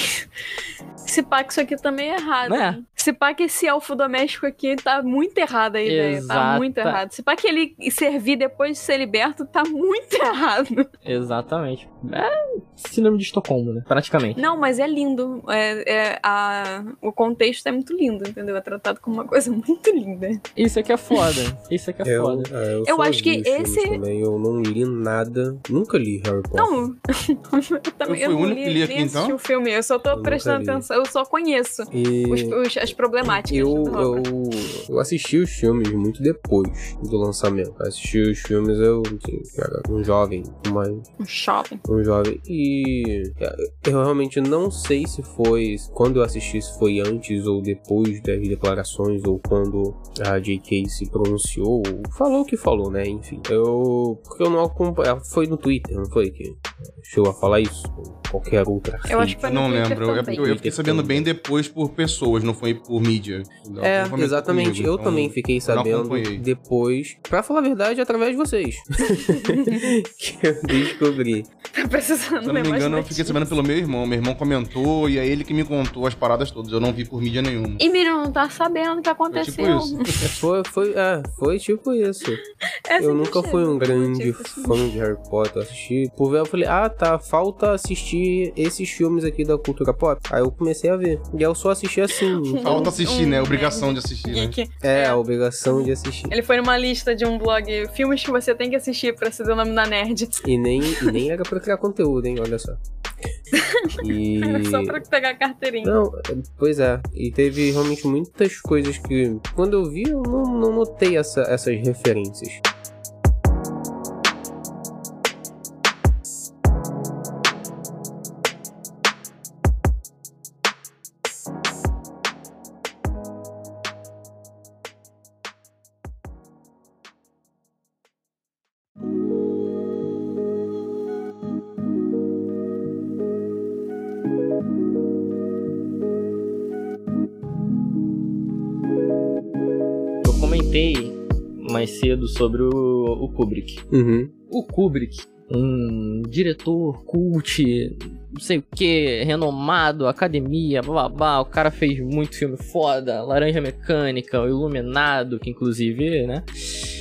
B: Se pá que isso aqui também é errado.
A: Não é?
B: hein? Se pá que esse elfo doméstico aqui tá muito errada a ideia, tá
A: Exata.
B: muito errado. Se pá que ele servir depois de ser liberto, tá muito errado.
A: Exatamente. É síndrome de Estocolmo, né? Praticamente.
B: Não, mas é lindo. É, é, a, o contexto é muito lindo, entendeu? É tratado como uma coisa muito linda.
A: Isso aqui é foda. Isso aqui é
C: Eu,
A: foda.
C: é, eu,
B: Eu acho que esse-
C: Também. Eu não li nada. Nunca li Harry Potter.
B: Não, eu também
D: Eu fui o
B: não
D: único
B: li,
D: que li aqui, então?
B: o filme. Eu só tô
C: Eu
B: prestando atenção, eu só conheço
C: E
B: os- os- as problemáticas.
C: eu, eu, eu assisti os filmes muito depois do lançamento. Assisti os filmes, eu era um jovem, mais
B: Um
C: um jovem. E eu realmente não sei se foi quando eu assisti, se foi antes ou depois das declarações, ou quando a J.K. se pronunciou, ou falou o que falou, né? Enfim, eu. Porque eu não acompanho. Foi no Twitter, não foi? Que chegou a falar isso? Ou qualquer outra.
B: Eu acho que foi
D: Não
B: Twitter
D: lembro. Eu,
B: também.
D: eu- eu fiquei sabendo bem depois por pessoas, não foi por mídia. Não,
C: É, exatamente.
D: comigo,
C: eu
D: então
C: também fiquei sabendo depois, pra falar a verdade, através de vocês. que eu descobri.
B: Tá precisando
D: Se eu não me engano, eu fiquei sabendo pelo meu irmão. Meu irmão comentou e é ele que me contou as paradas todas. Eu não vi por mídia nenhuma.
B: E Miriam não tá sabendo o que
D: É
B: aconteceu.
D: tipo isso.
C: Foi, foi, é, foi tipo isso.
B: Essa
C: eu
B: que
C: nunca fui um grande
B: Notícias.
C: fã de Harry Potter. Eu assisti por ver, eu falei, ah tá, falta assistir esses filmes aqui da cultura pop. Aí eu comecei a ver. E eu só assisti assim.
D: Falta assistir,
B: um
D: né? Obrigação de assistir, né?
C: É, a obrigação de assistir.
B: Ele foi numa lista de um blog, filmes que você tem que assistir pra se dar o nome da nerd.
C: E nem, e nem era pra criar conteúdo, hein? Olha só. E.
B: Só pra pegar a carteirinha.
C: Não, é, pois é. E teve realmente muitas coisas que, quando eu vi, eu não, não notei essa- essas referências.
A: Kubrick.
C: Uhum.
A: O Kubrick, um diretor cult, não sei o que, renomado, academia, blá blá blá. O cara fez muito filme foda, Laranja Mecânica, O Iluminado, que inclusive, né?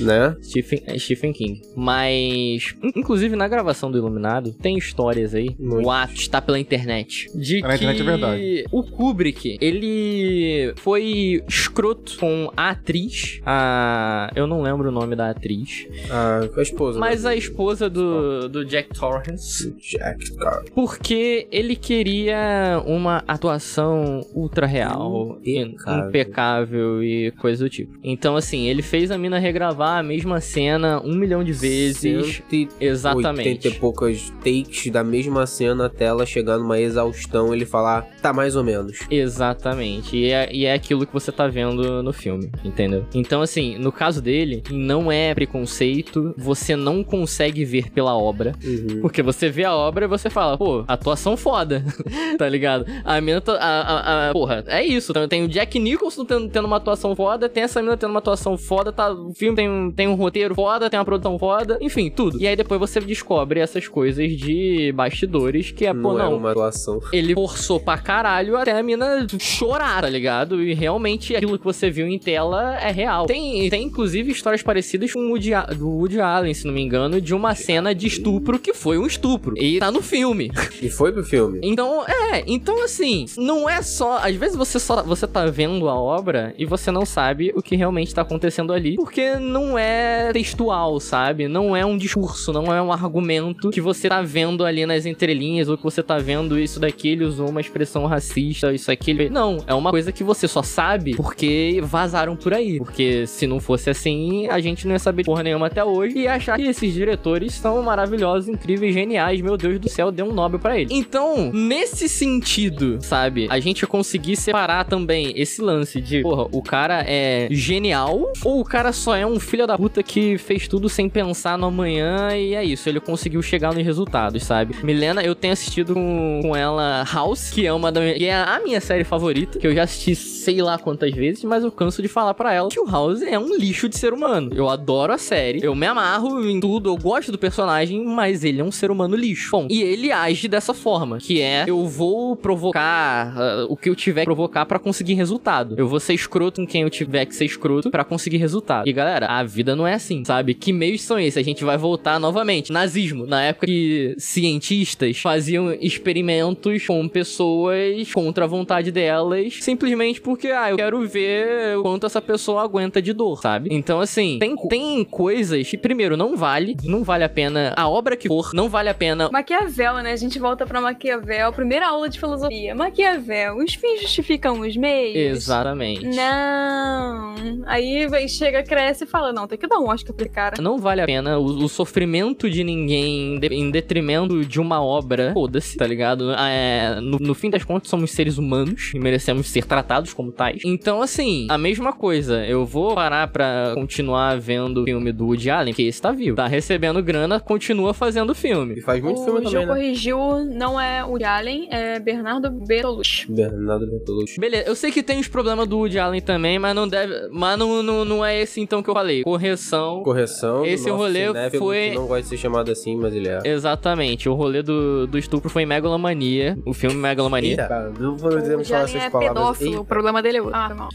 C: Né?
A: Stephen, é Stephen King. Mas, in- inclusive na gravação do Iluminado, tem histórias aí,
C: Muito.
A: o ato está pela internet, de que
D: internet, é verdade.
A: o Kubrick, ele foi escroto com a atriz, a... eu não lembro o nome da atriz,
C: A, a esposa.
A: mas a esposa do, do Jack Torrance,
C: Jack, cara.
A: porque ele queria uma atuação ultra real,
C: Impecável.
A: impecável e coisa do tipo. Então, assim, ele fez a mina regravar a mesma cena um milhão de vezes.
C: 80
A: Exatamente.
C: e poucas takes da mesma cena até ela chegar numa exaustão ele falar, tá mais ou menos.
A: Exatamente. E é, e é aquilo que você tá vendo no filme, entendeu? Então, assim, no caso dele, não é preconceito, você não consegue ver pela obra.
C: Uhum.
A: Porque você vê a obra e você fala, pô, atuação foda, tá ligado? A mina, tá- a, a, a- porra, é isso. Tem o Jack Nicholson tendo, tendo uma atuação foda, tem essa mina tendo uma atuação foda, tá, o filme tem, um- tem um roteiro foda, tem uma produção foda, enfim, tudo. E aí depois você descobre essas coisas de bastidores que é, pô,
C: não, é
A: não,
C: uma atuação.
A: ele forçou pra caralho até a mina chorar, tá ligado? E realmente aquilo que você viu em tela é real. Tem, tem inclusive histórias parecidas com o Woody, do Woody Allen, se não me engano, de uma cena de estupro que foi um estupro. E tá no filme.
C: E foi pro filme.
A: Então, é, então assim, não é só. Às vezes você só você tá vendo a obra e você não sabe o que realmente tá acontecendo ali, porque não é textual, sabe? Não é um discurso, não é um argumento que você tá vendo ali nas entrelinhas, ou que você tá vendo isso daqui, ele usou uma expressão racista, isso aqui. ele- Não, é uma coisa que você só sabe porque vazaram por aí. Porque se não fosse assim, a gente não ia saber porra nenhuma até hoje e achar que esses diretores são maravilhosos, incríveis, geniais. Meu Deus do céu, deu um Nobel pra ele. Então, nesse sentido, sabe, a gente conseguir separar também esse lance de, porra, o cara é genial ou o cara só é um filho da puta que fez tudo sem pensar no amanhã e é isso, ele conseguiu chegar nos resultados, sabe? Milena, eu tenho assistido com, com ela House, que é uma da minha, que é a minha série favorita, que eu já assisti sei lá quantas vezes, mas eu canso de falar pra ela que o House é um lixo de ser humano. Eu adoro a série, eu me amarro em tudo, eu gosto do personagem, mas ele é um ser humano lixo. Bom, e ele age dessa forma, que é eu vou provocar ah, o que eu tiver que provocar pra conseguir resultado. Eu vou ser escroto com quem eu tiver que ser escroto pra conseguir resultado. E galera, a vida não é assim, sabe? Que meios são esses? A gente vai voltar novamente. Nazismo, na época que cientistas faziam experimentos com pessoas contra a vontade delas, simplesmente porque, ah, eu quero ver o quanto essa pessoa aguenta de dor, sabe? Então, assim, tem, tem coisas que, primeiro, não vale, não vale a pena a obra que for, não vale a pena
B: Maquiavel, né? A gente volta pra Maquiavel, primeira aula de filosofia. Maquiavel, os fins justificam os meios?
A: Exatamente.
B: Não. Aí vai- chega, cresce e fala: não, tem que dar um Oscar pra cara.
A: Não vale a pena o, o sofrimento de ninguém em, de- em detrimento de uma obra. Foda-se, tá ligado? É, no, no fim das contas, somos seres humanos e merecemos ser tratados como tais. Então, assim, a mesma coisa. Eu vou parar pra continuar vendo o filme do Woody Allen, que esse tá vivo. Tá recebendo grana, continua fazendo filme.
C: E faz muito
B: o
C: filme
B: Gil
C: também, né?
B: corrigiu, não é o Allen, é Bernardo Bertolucci.
C: Bernardo Bertolucci.
A: Beleza, eu sei que tem os problemas do Woody Allen também, mas não deve. Mas não, não, não é esse então que eu falei. Correção.
C: Correção.
A: Esse
C: nosso
A: rolê
C: cinéfilo,
A: foi-
C: que Não gosta de ser chamado assim, mas ele é.
A: Exatamente, o rolê do, do estupro foi em Megalomania. O filme Megalomania.
C: Eita, não vou
B: O
C: dizer
B: Woody
C: falar essas
B: é
C: palavras.
B: pedófilo, o problema dele é outro. Ah, não.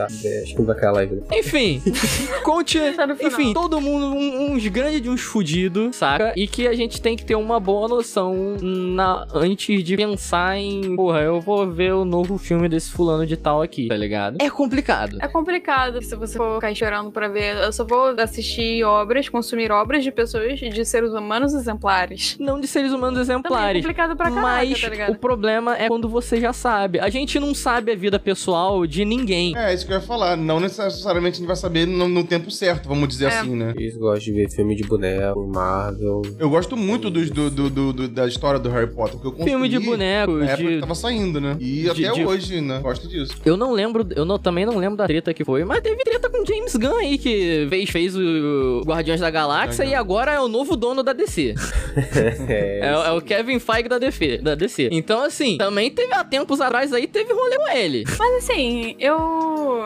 C: É, acho que não vai cair a live. né?
A: Enfim, conte.
B: Tá.
A: Enfim, todo mundo, um- uns grandes de uns fudidos, saca? E que a gente tem que ter uma boa noção na, antes de pensar em, porra, eu vou ver o novo filme desse fulano de tal aqui, tá ligado? É complicado.
B: É complicado se você for ficar esperando pra ver. Eu só vou assistir obras, consumir obras de pessoas, de seres humanos exemplares.
A: Não de seres humanos
B: Também é
A: exemplares.
B: complicado pra caraca,
A: Mas
B: tá ligado?
A: o problema é quando você já sabe. A gente não sabe a vida pessoal de ninguém.
D: É, isso que eu ia falar. Não necessariamente a gente vai saber no, no tempo certo, vamos dizer
B: É.
D: assim, né?
C: Eles gostam de ver filme de boneco, Marvel.
D: Eu gosto muito dos- do, do, do- do- da história do Harry Potter, porque eu consumi
A: Filme de boneco,
D: na época
A: de
D: que tava saindo, né? E
A: de-
D: até
A: de-
D: hoje, né? Gosto disso.
A: Eu não lembro, eu não- também não lembro da treta que foi, mas teve treta com James Gunn aí, que fez, fez o Guardiões da Galáxia e agora é o novo dono da DC.
C: É,
A: É, é o Kevin Feige da, DF da DC. Então, assim, também teve há tempos atrás aí, teve rolê com ele.
B: Mas assim, eu.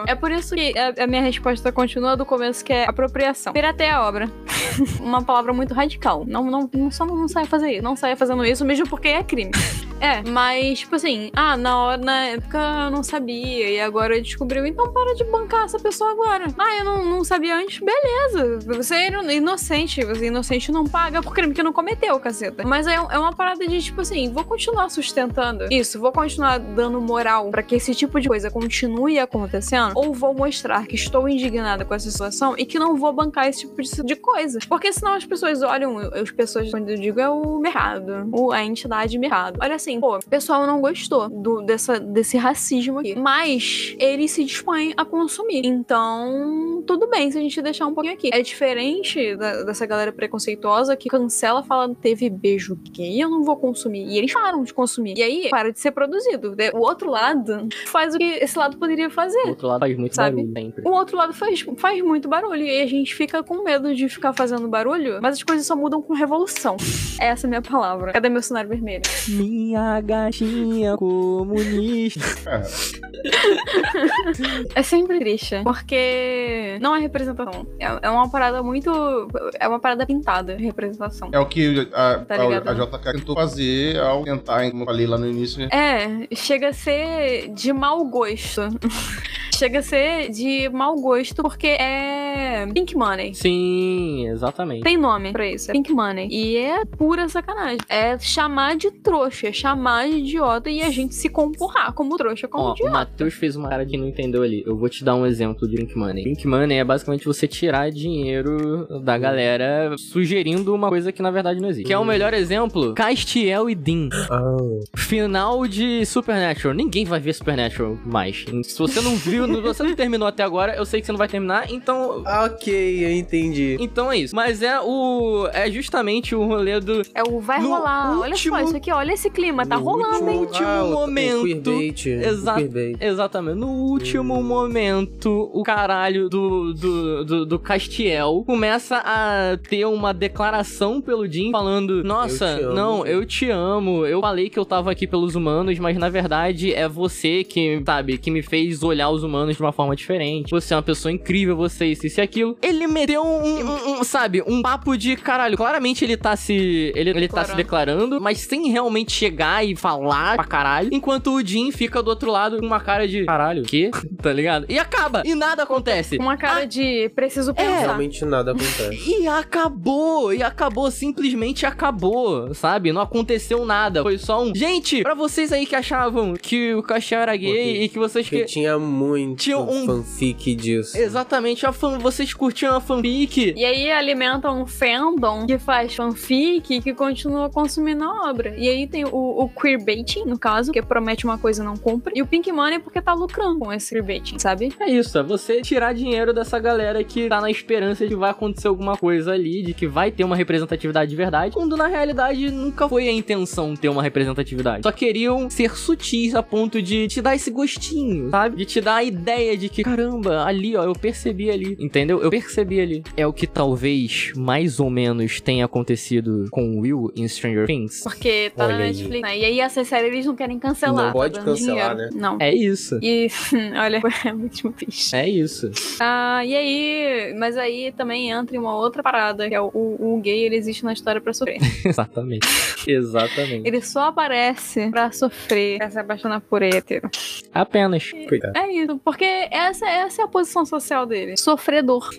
B: É por isso que a, a minha resposta continua do começo, que é apropriação. Pirateia a obra. Uma palavra muito radical. Não, não, não, só não saia fazer isso. Não saia fazendo isso, mesmo porque é crime. É, mas, tipo assim, ah, na hora, na época eu não sabia, e agora descobriu, então para de bancar essa pessoa agora. Ah, eu não, não sabia antes, beleza. Você é inocente, você inocente não paga por crime que não cometeu, caceta. Mas é, é uma parada de, tipo assim, vou continuar sustentando isso, vou continuar dando moral pra que esse tipo de coisa continue acontecendo, ou vou mostrar que estou indignada com essa situação e que não vou bancar esse tipo de- de coisa. Porque senão as pessoas olham, as pessoas, quando eu digo, é o mercado, a entidade mercado. Olha assim, pô, o pessoal não gostou do, dessa, desse racismo aqui, mas eles se dispõem a consumir. Então, tudo bem se a gente deixar um pouquinho aqui. É diferente da- dessa galera preconceituosa que cancela falando teve beijo gay, eu não vou consumir. E eles param de consumir. E aí, para de ser produzido. O outro lado faz o que esse lado poderia fazer.
A: O outro lado faz muito
B: Sabe?
A: barulho sempre.
B: O outro lado faz, faz muito barulho e a gente fica com medo de ficar fazendo barulho, mas as coisas só mudam com revolução. Essa é a minha palavra. Cadê meu cenário vermelho?
A: Minha gatinha comunista.
B: É sempre triste, porque não é representação. É, é uma parada muito. É uma parada pintada, representação.
D: É o que a,
B: Tá
D: a, a JK tentou fazer ao tentar, como eu falei lá no início, né?
B: É, chega a ser de mau gosto. chega a ser de mau gosto porque é Pink Money.
A: Sim, exatamente.
B: Tem nome pra isso, é Pink Money. E é pura sacanagem. É chamar de trouxa, é chamar de idiota e a gente se comportar como trouxa, como
A: Ó, o
B: idiota.
A: Matheus fez uma cara que não entendeu ali. Eu vou te dar um exemplo de Pink Money. Pink Money é basicamente você tirar dinheiro da galera sugerindo uma coisa que na verdade não existe. Que é o melhor exemplo? Castiel e Dean.
C: Ah,
A: Final de Supernatural. Ninguém vai ver Supernatural mais. Se você não viu, se você não terminou até agora, eu sei que você não vai terminar, então.
C: ok, eu entendi.
A: Então é isso. Mas é o. É justamente o rolê do.
B: É o vai
A: No
B: rolar. Olha só
A: último-
B: isso aqui, olha esse clima, tá
C: No
B: rolando, hein?
A: último
C: ah,
A: momento.
C: Queerbait.
A: Exatamente. No último momento, o caralho do, do, do, do Castiel começa a ter uma declaração pelo Jim falando: Nossa,
C: Eu te amo."
A: não, eu te amo. Eu falei que eu tava aqui pelos humanos, mas na verdade é você que, sabe, que me fez olhar os humanos de uma forma diferente. Você é uma pessoa incrível, você isso, isso e aquilo. Ele meteu um, um- um, sabe, um papo de caralho. Claramente ele tá se. Ele, ele tá se declarando, mas sem realmente chegar e falar pra caralho. Enquanto o Jim fica do outro lado com uma cara de caralho, o quê? tá ligado? E acaba. E nada acontece.
B: Uma cara de preciso pensar.
C: Realmente nada acontece.
A: E acabou, e acabou, simplesmente acabou, sabe? Não aconteceu nada. Foi só um. Gente, pra vocês aí que achavam que o Castiel era gay
C: Porque-
A: e que vocês que.
C: tinha muito
A: Tinha um-
C: fanfic disso.
A: Exatamente, a fan... vocês curtiam a fanfic.
B: E aí alimentam um fandom que faz fanfic que continua consumindo a obra. E aí tem o, o queerbaiting, no caso, que promete uma coisa e não cumpre. E o Pink Money porque tá lucrando com esse queerbaiting, sabe?
A: É isso, é você tirar dinheiro dessa galera que tá na esperança de que vai acontecer alguma coisa ali, de que vai ter uma representatividade de verdade, quando na realidade nunca foi a intenção ter uma representatividade. Só queriam ser sutis a ponto de te dar esse gostinho, sabe? De te dar a ideia de que, caramba, ali, ó, eu percebi ali, entendeu? Eu percebi ali. É o que talvez mais ou menos tenha acontecido com o Will em Stranger Things.
B: Porque tá
C: Olha
B: na
C: aí.
B: Netflix. né? E aí essa série eles não querem cancelar.
C: Não pode
B: tá dando
C: cancelar,
B: dinheiro.
C: né?
B: Não.
A: É isso.
B: E, olha, é muito bicho.
A: É isso.
B: Ah, e aí, mas aí também entra em uma outra parada, que é o, o, o gay, ele existe na história pra sofrer.
A: Exatamente. Exatamente.
B: Ele só aparece pra sofrer, pra se apaixonar por hétero.
A: Apenas.
C: Coitado.
B: É isso, porque essa, essa é a posição social dele. Sofredor.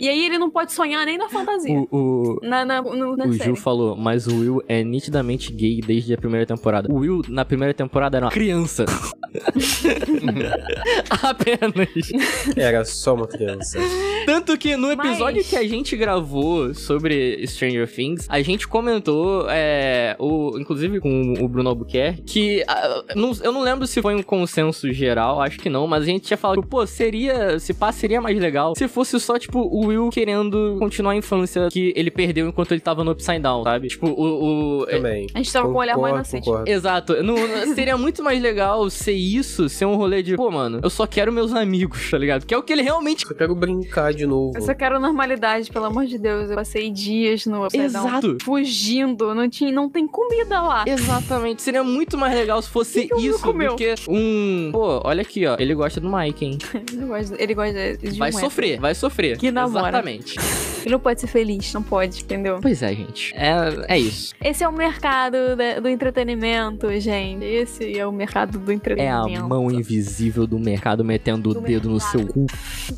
B: E aí ele não pode sonhar nem na fantasia.
A: O, o,
B: Na, na, no- na
A: o
B: série.
A: Gil falou, mas o Will é nitidamente gay desde a primeira temporada. O Will, na primeira temporada, era uma criança. Apenas.
C: Era só uma criança.
A: Tanto que no episódio
B: Mas-
A: que a gente gravou sobre Stranger Things, a gente comentou, é, o, inclusive com o Bruno Albuquerque, que ah, não- eu não lembro se foi um consenso geral, acho que não, mas a gente tinha falado, que, pô, seria, se pá, seria mais legal se fosse só, tipo, o Will querendo continuar a infância que ele perdeu enquanto ele tava no Upside Down, sabe? Tipo, o... o
C: Também.
B: A gente tava com o olhar
C: Concordo,
B: inocente.
C: concordo.
A: Exato. Não- seria muito mais legal ser isso, ser um rolê de, pô, mano, eu só quero meus amigos, tá ligado? Que é o que ele realmente
C: Só quero brincar de novo.
B: Eu só quero normalidade, pelo amor de Deus. Eu passei dias no Upside Down
A: Exato.
B: fugindo. Não, tinha, não tem comida lá.
A: Exatamente. Seria muito mais legal se fosse
B: Que
A: isso
B: comeu?
A: do que um. Pô, olha aqui, ó. Ele gosta do Mike, hein?
B: Ele gosta, ele gosta de
A: Vai
B: um
A: sofrer, vai sofrer.
B: Que namora.
A: Exatamente.
B: Ele não pode ser feliz, não pode, entendeu?
A: Pois é, gente. É, é isso.
B: Esse é o mercado da- do entretenimento, gente. Esse é o mercado do
A: É a
B: entretenimento.
A: mão invisível do mercado metendo o
B: Do
A: dedo no seu cu.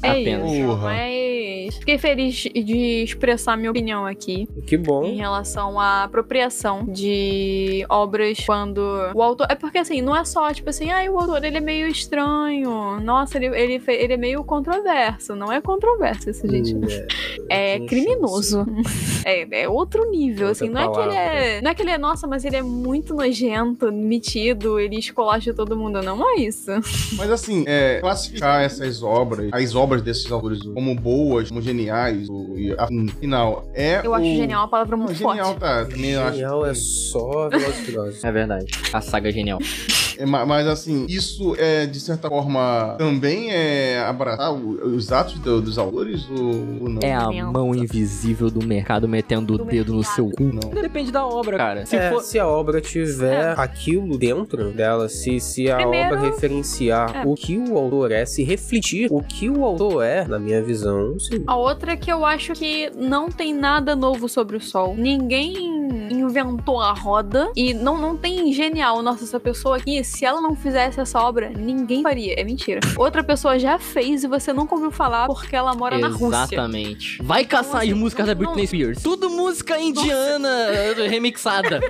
B: É
A: apenas.
B: isso, mas fiquei feliz de expressar minha opinião aqui
C: Que
B: em
C: bom.
B: relação à apropriação de obras quando o autor... É porque, assim, não é só, tipo assim, ah, o autor, ele é meio estranho, nossa, ele, ele, ele é meio controverso. Não é controverso isso, gente.
C: Hum,
B: É
C: tem
B: criminoso. É, é outro nível,
C: Outra
B: assim. Não é, que ele é, não é que ele é, nossa, mas ele é muito nojento, metido, ele escolacha todo mundo. Não é isso.
D: Mas assim, é, classificar essas obras, as obras desses autores, como boas, como geniais, o, e afinal, é.
B: Eu acho
D: o...
B: genial uma palavra
D: Não,
B: muito
D: genial
B: forte.
D: tá. Também eu acho.
C: Genial é só Velozes e Furiosos.
A: É verdade. A saga é genial.
D: É, ma- mas assim, isso é, de certa forma, também é abraçar o- os atos do- dos autores ou, ou não?
A: É a mão invisível do mercado metendo o
B: Do
A: dedo no
B: mercado.
A: seu cu.
D: Não.
A: Depende da obra, cara. Se
C: É,
A: for.
C: se a obra tiver aquilo dentro dela, se, se a
B: Primeiro-
C: obra referenciar
B: É.
C: o que o autor é, se refletir o que o autor é, na minha visão, sim.
B: A outra é que eu acho que não tem nada novo sobre o sol. Ninguém inventou a roda e não, não tem genial. Nossa, essa pessoa aqui, se ela não fizesse essa obra, ninguém faria. É mentira. Outra pessoa já fez e você nunca ouviu falar porque ela mora na Rússia.
A: Exatamente. Vai caçar
B: assim,
A: as músicas
B: não-
A: da Britney
B: não-
A: Spears. Tudo música indiana remixada.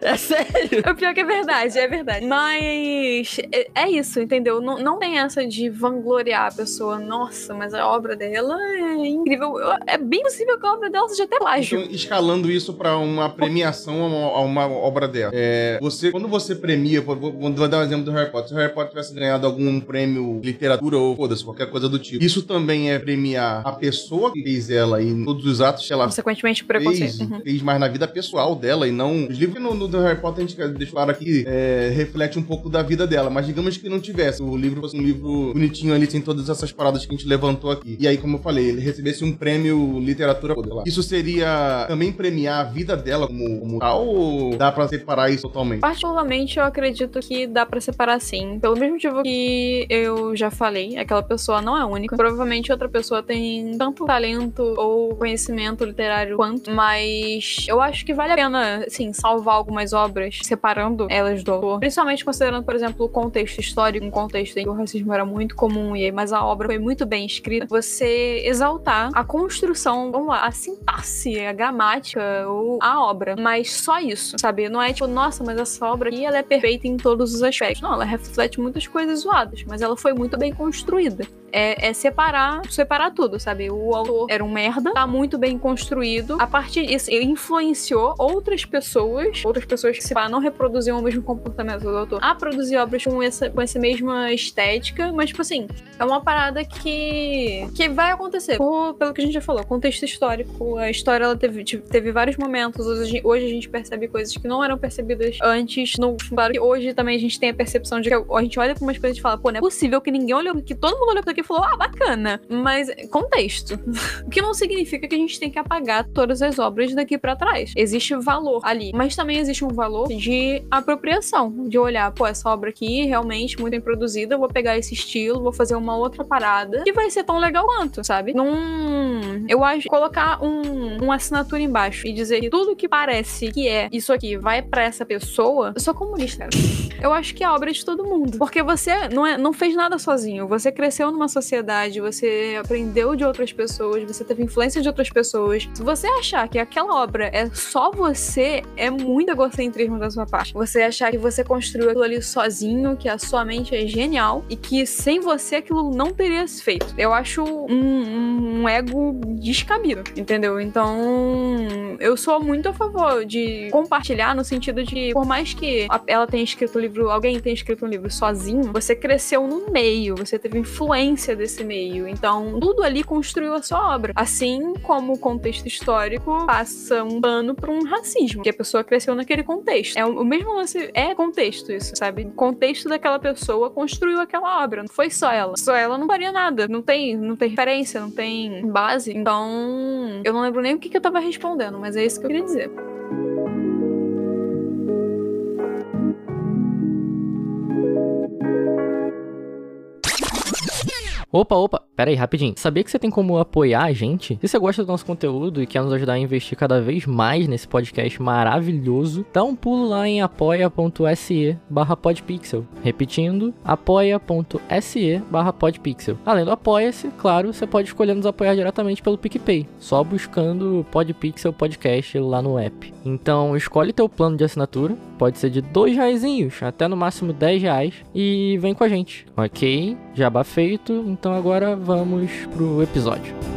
A: É sério.
B: É pior que é verdade, é verdade. Mas é, é isso, entendeu? Não, não tem essa de vangloriar a pessoa. Nossa, mas a obra dela é incrível. É bem possível que a obra dela seja até plágio.
D: Então, escalando isso pra uma premiação a uma, a uma obra dela. É, você, quando você premia, vou, dar um exemplo do Harry Potter. Se o Harry Potter tivesse ganhado algum prêmio literatura ou foda-se, qualquer coisa do tipo, isso também é premiar a pessoa que fez ela e todos os atos que ela
B: Consequentemente, o
D: fez,
B: preconceito. Uhum.
D: fez mais na vida pessoal dela e não. Os livros no, no do Harry Potter, a gente deixa claro aqui, é, reflete um pouco da vida dela. Mas digamos que não tivesse. O livro fosse um livro bonitinho ali, sem todas essas paradas que a gente levantou aqui. E aí, como eu falei, ele recebesse um prêmio literatura dela. Isso seria também premiar a vida dela como, como tal ou dá pra separar isso totalmente?
B: Particularmente, eu acredito que dá pra separar sim. Pelo mesmo motivo que eu já falei, aquela pessoa não é única. Provavelmente outra pessoa tem tanto talento ou conhecimento literário quanto, mas eu acho que vale a pena, assim, salvar algumas obras, separando elas do autor. Principalmente considerando, por exemplo, o contexto histórico, um contexto em que o racismo era muito comum, e aí, mas a obra foi muito bem escrita. Você exaltar a construção, vamos lá, a sintaxe, a gramática ou a obra. Mas só isso, sabe? Não é tipo, nossa, mas essa obra aqui ela é perfeita em todos os aspectos. Não, ela reflete muitas coisas zoadas, mas ela foi muito bem construída. É, é separar, separar tudo, sabe? O autor era um merda, tá muito bem construído. A partir disso, ele influenciou outras pessoas, outras pessoas que se pá, não reproduziam o mesmo comportamento do autor, a produzir obras com essa, com essa mesma estética, mas, tipo assim, é uma parada que, que vai acontecer. Por, pelo que a gente já falou, contexto histórico, a história ela teve, teve vários momentos, hoje, hoje a gente percebe coisas que não eram percebidas antes. No, claro que hoje também a gente tem a percepção de que a gente olha pra umas coisas e fala, pô, não é possível que ninguém olhou, que todo mundo olhou pra aqui falou, ah, bacana. Mas contexto. o que não significa que a gente tem que apagar todas as obras daqui para trás. Existe valor ali, mas também existe um valor de apropriação, de olhar, pô, essa obra aqui realmente muito bem produzida, eu vou pegar esse estilo, vou fazer uma outra parada que vai ser tão legal quanto, sabe? Num. Eu acho colocar um, uma assinatura embaixo e dizer que tudo que parece que é isso aqui vai para essa pessoa, eu sou comunista, cara. Eu acho que é obra de todo mundo. Porque você não, é, não fez nada sozinho. Você cresceu numa sociedade, você aprendeu de outras pessoas, você teve influência de outras pessoas. Se você achar que aquela obra é só você, é muito egocentrismo da sua parte. Você achar que você construiu aquilo ali sozinho, que a sua mente é genial e que sem você aquilo não teria se feito. Eu acho um, um ego descabido, entendeu? Então, eu sou muito a favor de compartilhar no sentido de, por mais que ela tenha escrito o livro, alguém tenha escrito um livro sozinho, você cresceu no meio, você teve influência desse meio. Então, tudo ali construiu a sua obra. Assim como o contexto histórico passa um pano para um racismo, que a pessoa cresceu naquele contexto. É o mesmo lance, é contexto isso, sabe? O contexto daquela pessoa construiu aquela obra, não foi só ela. Só ela não faria nada, não tem, não tem referência, não tem base. Então, eu não lembro nem o que, que eu tava respondendo, mas é isso que eu queria dizer.
A: Opa, opa, pera aí, rapidinho. Sabia que você tem como apoiar a gente? Se você gosta do nosso conteúdo e quer nos ajudar a investir cada vez mais nesse podcast maravilhoso, dá um pulo lá em apoia.se barra podpixel. Repetindo, apoia.se barra podpixel. Além do apoia-se, claro, você pode escolher nos apoiar diretamente pelo PicPay, só buscando Podpixel Podcast lá no app. Então, escolhe teu plano de assinatura, pode ser de dois reais até no máximo 10 reais e vem com a gente, ok? Jabá feito, então agora vamos pro episódio.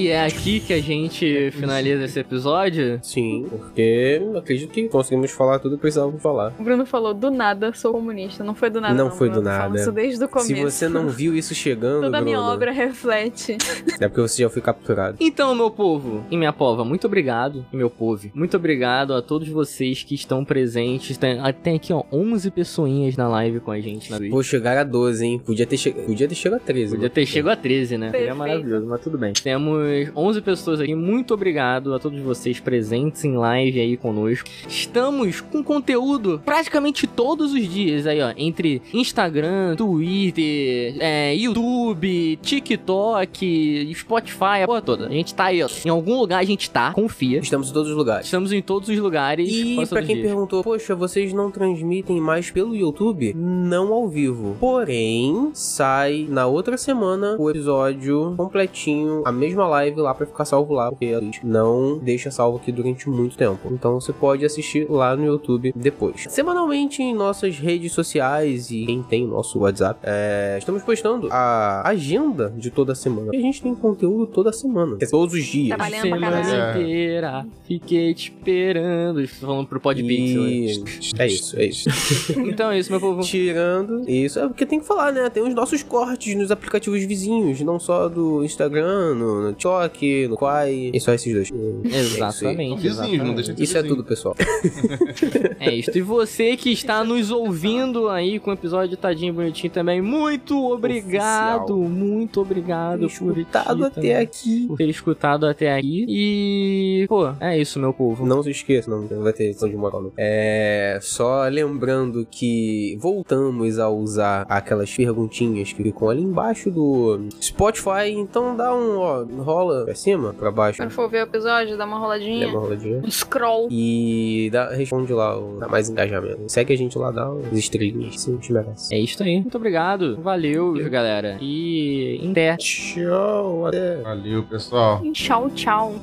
A: E é aqui que a gente finaliza esse episódio?
C: Sim, porque acredito que conseguimos falar tudo que precisávamos falar.
B: O Bruno falou, do nada sou comunista. Não foi do nada.
C: Não,
B: não
C: foi
B: Bruno.
C: do nada.
B: Isso desde o começo.
C: Se você não viu isso chegando,
B: Toda a minha obra reflete.
C: é porque você já foi capturado.
A: Então, meu povo e minha pova, muito obrigado, e meu povo. Muito obrigado a todos vocês que estão presentes. Tem, ah, tem aqui, ó, 11 pessoinhas na live com a gente na Twitch.
C: Vou chegar a 12, hein? Podia ter, che... Podia ter chegado a 13.
A: Podia
C: né?
A: ter chegado a 13, né? Seria
B: Perfeito.
A: maravilhoso, mas tudo bem. Temos 11 pessoas aqui. Muito obrigado a todos vocês presentes em live aí conosco. Estamos com conteúdo praticamente todos os dias aí, ó. Entre Instagram, Twitter, é, YouTube, TikTok, Spotify, a porra toda. A gente tá aí, ó. Em algum lugar a gente tá, confia.
C: Estamos em todos os lugares.
A: Estamos em todos os lugares.
C: E pra quem
A: dias.
C: perguntou, poxa, vocês não transmitem mais pelo YouTube? Não ao vivo. Porém, sai na outra semana o episódio completinho, a mesma live lá pra ficar salvo lá, porque a gente não deixa salvo aqui durante muito tempo. Então você pode assistir lá no YouTube depois. Semanalmente em nossas redes sociais e quem tem o nosso WhatsApp, é, estamos postando a agenda de toda semana. E a gente tem conteúdo toda semana, dizer, todos os dias.
A: Semana
B: caralho.
A: inteira, fiquei te esperando. Estou falando pro Podpixel.
C: E... É isso, é isso.
A: Então é isso, meu povo.
C: Tirando isso, é porque tem que falar, né? Tem os nossos cortes nos aplicativos vizinhos, não só do Instagram, no, no TikTok, no Quai, e só esses dois.
A: Exatamente.
D: São vizinhos, não deixa de
C: Isso é tudo, pessoal.
A: É isso. E você que está nos ouvindo aí com o episódio tadinho bonitinho também, muito obrigado,
C: Oficial.
A: muito obrigado por
C: Escutado
A: aqui
C: até
A: também,
C: aqui.
A: por ter escutado até aqui. E, pô, é isso, meu povo.
C: Não se esqueça, não, vai ter lição de moral, não. É. Só lembrando que voltamos a usar aquelas perguntinhas que ficam ali embaixo do Spotify. Então dá um, ó, rola pra cima, pra baixo.
B: Quando for ver o episódio, dá uma
C: Dá
B: roladinha.
C: uma roladinha.
B: Um scroll.
C: E dá, responde lá, o- dá mais engajamento. Segue a gente lá, dá umas estrelinhas, sim, a gente merece.
A: É isso aí. Muito obrigado. Valeu, galera. E em até.
C: Tchau, até.
D: Valeu, pessoal.
B: Tchau, tchau.